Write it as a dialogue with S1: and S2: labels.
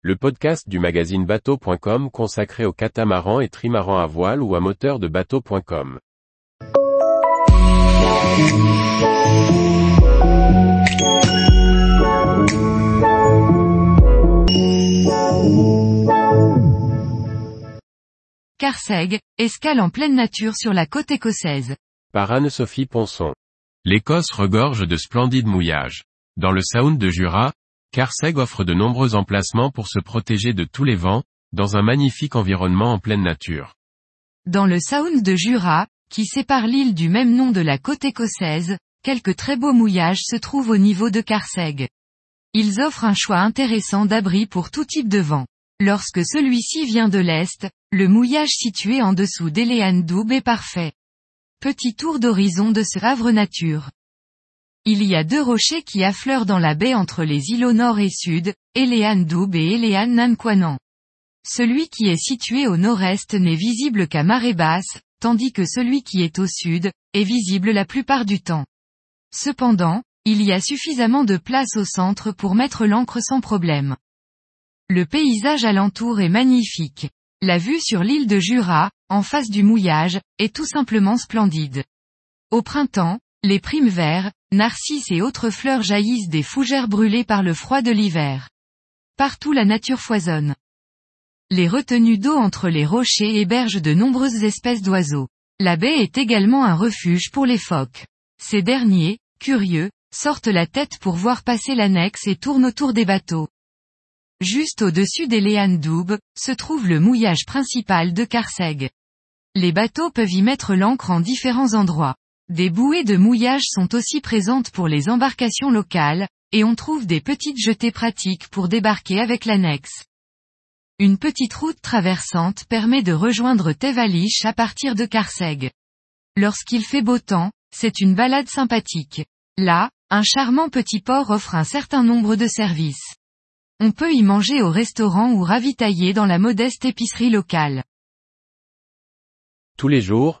S1: le podcast du magazine bateau.com consacré aux catamarans et trimarans à voile ou à moteur de bateau.com.
S2: Carseg, escale en pleine nature sur la côte écossaise.
S1: Par Anne-Sophie Ponson. L'Écosse regorge de splendides mouillages. Dans le Sound de Jura, Carseg offre de nombreux emplacements pour se protéger de tous les vents, dans un magnifique environnement en pleine nature.
S2: Dans le Sound de Jura, qui sépare l'île du même nom de la côte écossaise, quelques très beaux mouillages se trouvent au niveau de Carseg. Ils offrent un choix intéressant d'abri pour tout type de vent. Lorsque celui-ci vient de l'est, le mouillage situé en dessous d'Elean Doub est parfait. Petit tour d'horizon de ce havre nature. Il y a deux rochers qui affleurent dans la baie entre les îlots nord et sud, Elean Doub et Elean Nanquanan. Celui qui est situé au nord-est n'est visible qu'à marée basse, tandis que celui qui est au sud, est visible la plupart du temps. Cependant, il y a suffisamment de place au centre pour mettre l'ancre sans problème. Le paysage alentour est magnifique. La vue sur l'île de Jura, en face du mouillage, est tout simplement splendide. Au printemps, les primes verts, narcisses et autres fleurs jaillissent des fougères brûlées par le froid de l'hiver. Partout la nature foisonne. Les retenues d'eau entre les rochers hébergent de nombreuses espèces d'oiseaux. La baie est également un refuge pour les phoques. Ces derniers, curieux, sortent la tête pour voir passer l'annexe et tournent autour des bateaux. Juste au-dessus des Léanes Doub, se trouve le mouillage principal de Carseg. Les bateaux peuvent y mettre l'ancre en différents endroits. Des bouées de mouillage sont aussi présentes pour les embarcations locales, et on trouve des petites jetées pratiques pour débarquer avec l'annexe. Une petite route traversante permet de rejoindre Tevalich à partir de Carseg. Lorsqu'il fait beau temps, c'est une balade sympathique. Là, un charmant petit port offre un certain nombre de services. On peut y manger au restaurant ou ravitailler dans la modeste épicerie locale.
S1: Tous les jours,